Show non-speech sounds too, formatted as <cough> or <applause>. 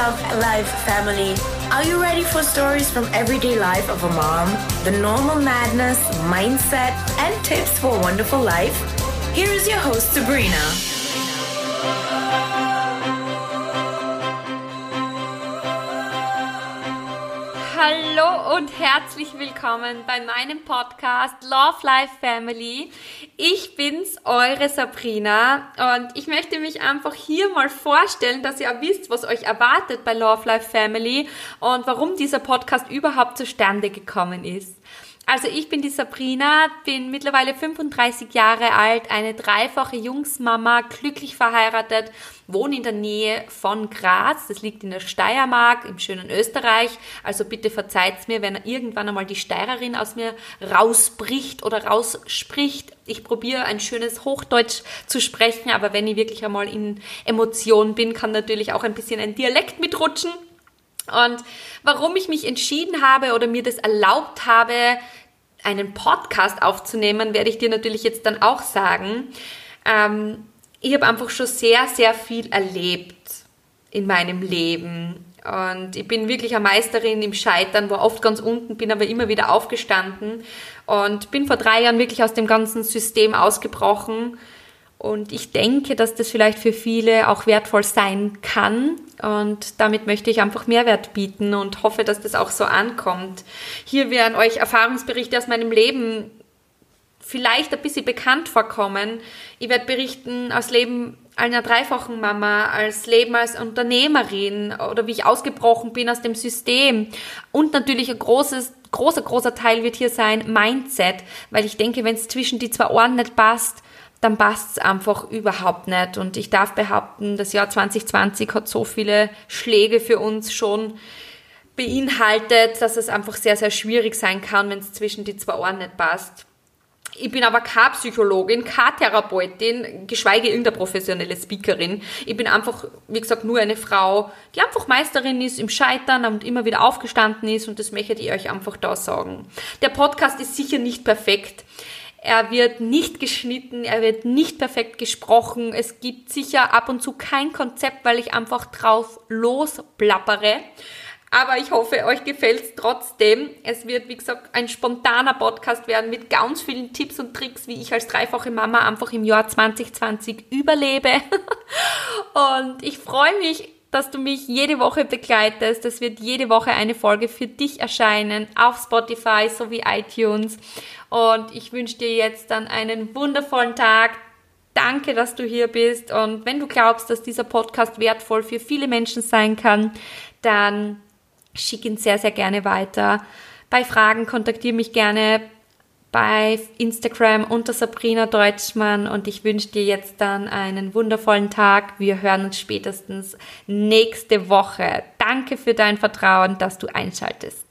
Love Life family. Are you ready for stories from everyday life of a mom? The normal madness, mindset, and tips for a wonderful life? Here is your host, Sabrina. Hallo und herzlich willkommen bei meinem Podcast Love Life Family. Ich bin's, eure Sabrina und ich möchte mich einfach hier mal vorstellen, dass ihr auch wisst, was euch erwartet bei Love Life Family und warum dieser Podcast überhaupt zustande gekommen ist. Also ich bin die Sabrina, bin mittlerweile 35 Jahre alt, eine dreifache Jungsmama, glücklich verheiratet, wohne in der Nähe von Graz, das liegt in der Steiermark, im schönen Österreich. Also bitte verzeiht's mir, wenn irgendwann einmal die Steirerin aus mir rausbricht oder rausspricht. Ich probiere ein schönes Hochdeutsch zu sprechen, aber wenn ich wirklich einmal in Emotionen bin, kann natürlich auch ein bisschen ein Dialekt mitrutschen. Und warum ich mich entschieden habe oder mir das erlaubt habe, einen Podcast aufzunehmen, werde ich dir natürlich jetzt dann auch sagen. Ähm, ich habe einfach schon sehr, sehr viel erlebt in meinem Leben. Und ich bin wirklich eine Meisterin im Scheitern, war oft ganz unten, bin aber immer wieder aufgestanden und bin vor drei Jahren wirklich aus dem ganzen System ausgebrochen und ich denke, dass das vielleicht für viele auch wertvoll sein kann. Und damit möchte ich einfach Mehrwert bieten und hoffe, dass das auch so ankommt. Hier werden euch Erfahrungsberichte aus meinem Leben vielleicht ein bisschen bekannt vorkommen. Ich werde berichten aus Leben einer dreifachen Mama, als Leben als Unternehmerin oder wie ich ausgebrochen bin aus dem System. Und natürlich ein großes, großer, großer Teil wird hier sein Mindset, weil ich denke, wenn es zwischen die zwei Ohren nicht passt, dann passt es einfach überhaupt nicht. Und ich darf behaupten, das Jahr 2020 hat so viele Schläge für uns schon beinhaltet, dass es einfach sehr, sehr schwierig sein kann, wenn es zwischen die zwei Ohren nicht passt. Ich bin aber keine Psychologin, keine Therapeutin, geschweige irgendeine professionelle Speakerin. Ich bin einfach, wie gesagt, nur eine Frau, die einfach Meisterin ist im Scheitern und immer wieder aufgestanden ist und das möchte ich euch einfach da sagen. Der Podcast ist sicher nicht perfekt. Er wird nicht geschnitten, er wird nicht perfekt gesprochen. Es gibt sicher ab und zu kein Konzept, weil ich einfach drauf losplappere. Aber ich hoffe, euch gefällt es trotzdem. Es wird, wie gesagt, ein spontaner Podcast werden mit ganz vielen Tipps und Tricks, wie ich als dreifache Mama einfach im Jahr 2020 überlebe. <laughs> Und ich freue mich, dass du mich jede Woche begleitest. Es wird jede Woche eine Folge für dich erscheinen auf Spotify sowie iTunes. Und ich wünsche dir jetzt dann einen wundervollen Tag. Danke, dass du hier bist. Und wenn du glaubst, dass dieser Podcast wertvoll für viele Menschen sein kann, dann schick ihn sehr, sehr gerne weiter. Bei Fragen kontaktiere mich gerne bei Instagram unter Sabrina Deutschmann und ich wünsche dir jetzt dann einen wundervollen Tag. Wir hören uns spätestens nächste Woche. Danke für dein Vertrauen, dass du einschaltest.